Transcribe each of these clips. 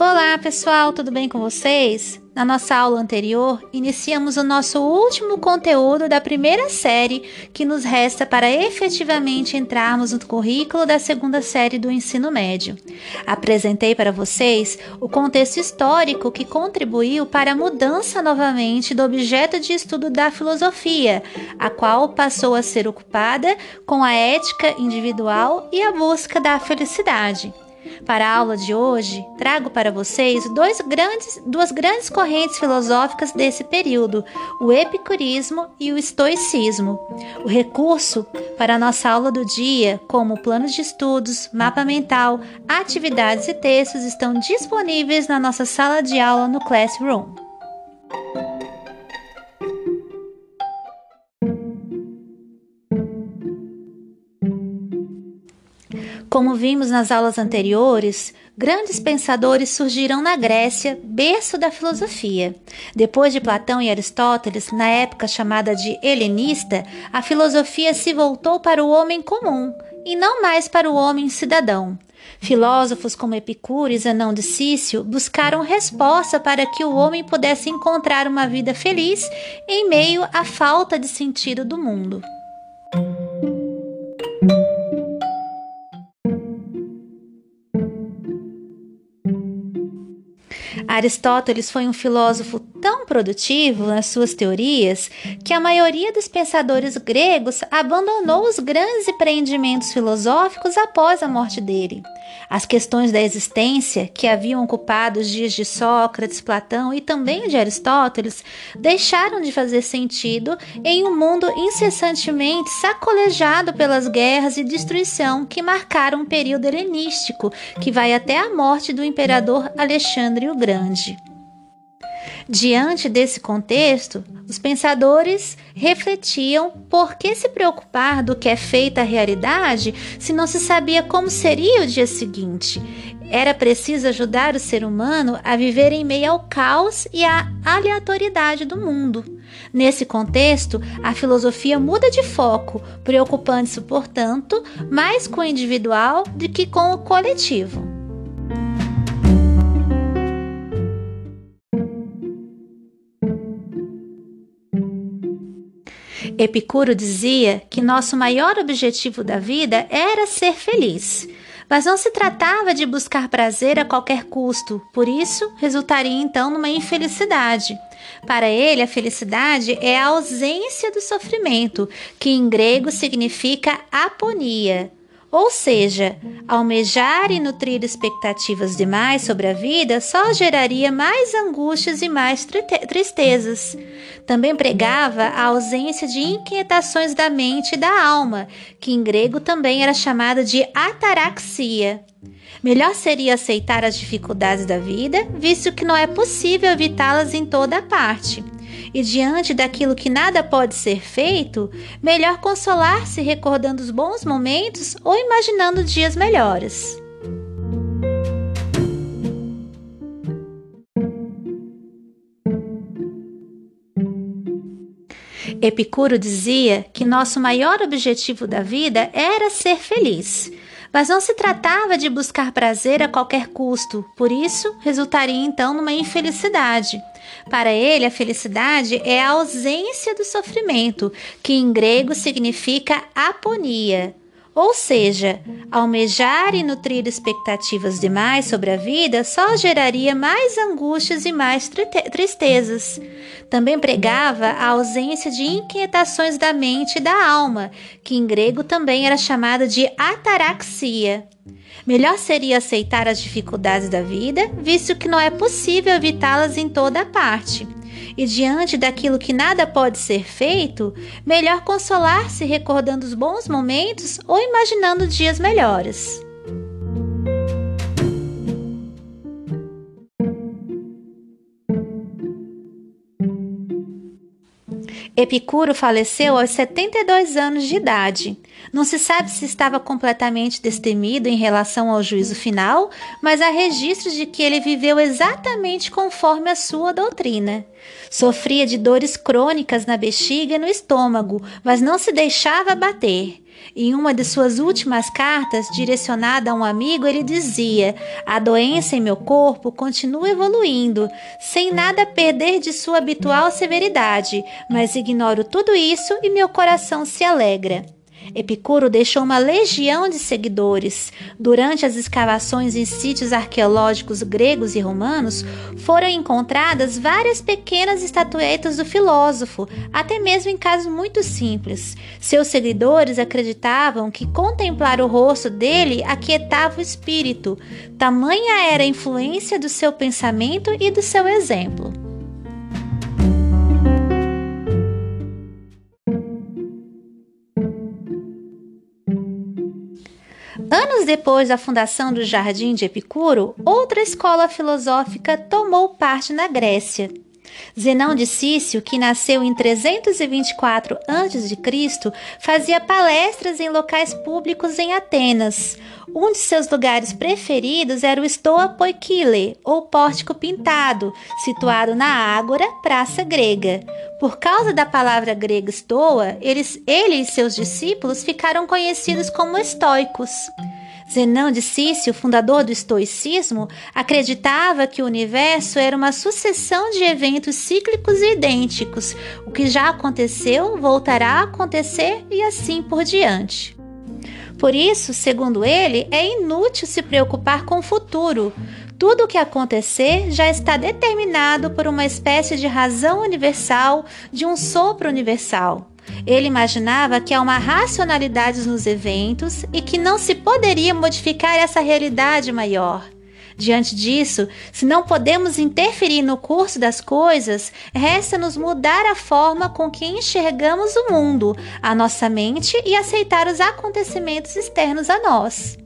Olá pessoal, tudo bem com vocês? Na nossa aula anterior, iniciamos o nosso último conteúdo da primeira série que nos resta para efetivamente entrarmos no currículo da segunda série do ensino médio. Apresentei para vocês o contexto histórico que contribuiu para a mudança novamente do objeto de estudo da filosofia, a qual passou a ser ocupada com a ética individual e a busca da felicidade. Para a aula de hoje, trago para vocês dois grandes, duas grandes correntes filosóficas desse período, o epicurismo e o estoicismo. O recurso para a nossa aula do dia, como plano de estudos, mapa mental, atividades e textos, estão disponíveis na nossa sala de aula no Classroom. Como vimos nas aulas anteriores, grandes pensadores surgiram na Grécia, berço da filosofia. Depois de Platão e Aristóteles, na época chamada de helenista, a filosofia se voltou para o homem comum e não mais para o homem cidadão. Filósofos como Epicuro e Zenão de Cício buscaram resposta para que o homem pudesse encontrar uma vida feliz em meio à falta de sentido do mundo. Aristóteles foi um filósofo tão produtivo nas suas teorias que a maioria dos pensadores gregos abandonou os grandes empreendimentos filosóficos após a morte dele. As questões da existência, que haviam ocupado os dias de Sócrates, Platão e também de Aristóteles, deixaram de fazer sentido em um mundo incessantemente sacolejado pelas guerras e destruição que marcaram o período helenístico, que vai até a morte do imperador Alexandre o Grande. Diante desse contexto, os pensadores refletiam por que se preocupar do que é feita a realidade se não se sabia como seria o dia seguinte. Era preciso ajudar o ser humano a viver em meio ao caos e à aleatoriedade do mundo. Nesse contexto, a filosofia muda de foco, preocupando-se, portanto, mais com o individual do que com o coletivo. Epicuro dizia que nosso maior objetivo da vida era ser feliz. Mas não se tratava de buscar prazer a qualquer custo, por isso resultaria então numa infelicidade. Para ele, a felicidade é a ausência do sofrimento, que em grego significa aponia. Ou seja, almejar e nutrir expectativas demais sobre a vida só geraria mais angústias e mais tristezas. Também pregava a ausência de inquietações da mente e da alma, que em grego também era chamada de ataraxia. Melhor seria aceitar as dificuldades da vida, visto que não é possível evitá-las em toda parte e diante daquilo que nada pode ser feito, melhor consolar-se recordando os bons momentos ou imaginando dias melhores. Epicuro dizia que nosso maior objetivo da vida era ser feliz. Mas não se tratava de buscar prazer a qualquer custo, por isso resultaria então numa infelicidade. Para ele, a felicidade é a ausência do sofrimento, que em grego significa aponia. Ou seja, almejar e nutrir expectativas demais sobre a vida só geraria mais angústias e mais tristezas. Também pregava a ausência de inquietações da mente e da alma, que em grego também era chamada de ataraxia. Melhor seria aceitar as dificuldades da vida, visto que não é possível evitá-las em toda parte e diante daquilo que nada pode ser feito, melhor consolar-se recordando os bons momentos ou imaginando dias melhores. Epicuro faleceu aos 72 anos de idade. Não se sabe se estava completamente destemido em relação ao juízo final, mas há registros de que ele viveu exatamente conforme a sua doutrina. Sofria de dores crônicas na bexiga e no estômago, mas não se deixava abater. Em uma de suas últimas cartas, direcionada a um amigo, ele dizia: A doença em meu corpo continua evoluindo, sem nada perder de sua habitual severidade, mas ignoro tudo isso e meu coração se alegra. Epicuro deixou uma legião de seguidores. Durante as escavações em sítios arqueológicos gregos e romanos, foram encontradas várias pequenas estatuetas do filósofo, até mesmo em casos muito simples. Seus seguidores acreditavam que contemplar o rosto dele aquietava o espírito. Tamanha era a influência do seu pensamento e do seu exemplo. Anos depois da fundação do Jardim de Epicuro, outra escola filosófica tomou parte na Grécia. Zenão de Cício, que nasceu em 324 a.C., fazia palestras em locais públicos em Atenas. Um de seus lugares preferidos era o Stoa Poikile, ou Pórtico Pintado, situado na Ágora, praça grega. Por causa da palavra grega Stoa, eles, ele e seus discípulos ficaram conhecidos como estoicos. Zenão de Cício, fundador do estoicismo, acreditava que o universo era uma sucessão de eventos cíclicos e idênticos. O que já aconteceu voltará a acontecer e assim por diante. Por isso, segundo ele, é inútil se preocupar com o futuro. Tudo o que acontecer já está determinado por uma espécie de razão universal, de um sopro universal. Ele imaginava que há uma racionalidade nos eventos e que não se poderia modificar essa realidade maior. Diante disso, se não podemos interferir no curso das coisas, resta-nos mudar a forma com que enxergamos o mundo, a nossa mente e aceitar os acontecimentos externos a nós.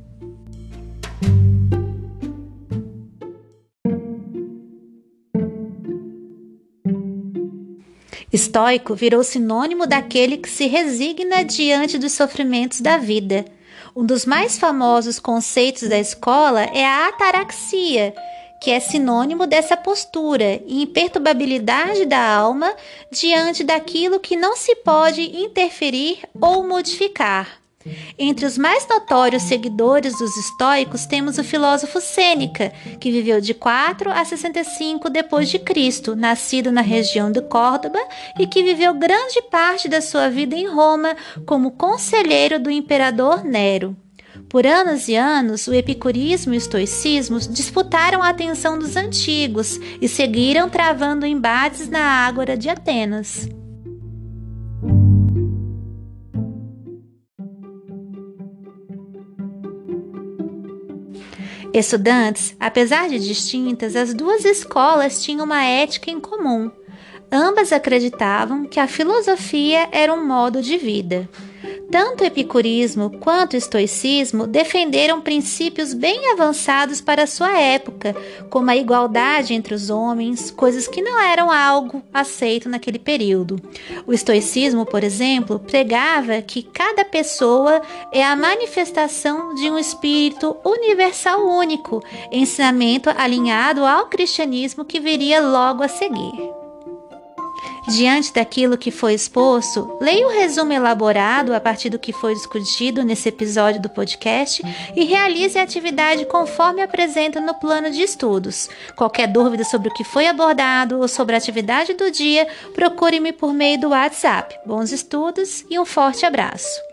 Estoico virou sinônimo daquele que se resigna diante dos sofrimentos da vida. Um dos mais famosos conceitos da escola é a ataraxia, que é sinônimo dessa postura e imperturbabilidade da alma diante daquilo que não se pode interferir ou modificar. Entre os mais notórios seguidores dos estoicos temos o filósofo Sêneca, que viveu de 4 a 65 depois de Cristo, nascido na região de Córdoba e que viveu grande parte da sua vida em Roma como conselheiro do imperador Nero. Por anos e anos, o epicurismo e o estoicismo disputaram a atenção dos antigos e seguiram travando embates na Ágora de Atenas. Estudantes, apesar de distintas, as duas escolas tinham uma ética em comum. Ambas acreditavam que a filosofia era um modo de vida. Tanto o epicurismo quanto o estoicismo defenderam princípios bem avançados para sua época, como a igualdade entre os homens, coisas que não eram algo aceito naquele período. O estoicismo, por exemplo, pregava que cada pessoa é a manifestação de um espírito universal único, ensinamento alinhado ao cristianismo que viria logo a seguir. Diante daquilo que foi exposto, leia o resumo elaborado a partir do que foi discutido nesse episódio do podcast e realize a atividade conforme apresenta no plano de estudos. Qualquer dúvida sobre o que foi abordado ou sobre a atividade do dia, procure-me por meio do WhatsApp. Bons estudos e um forte abraço!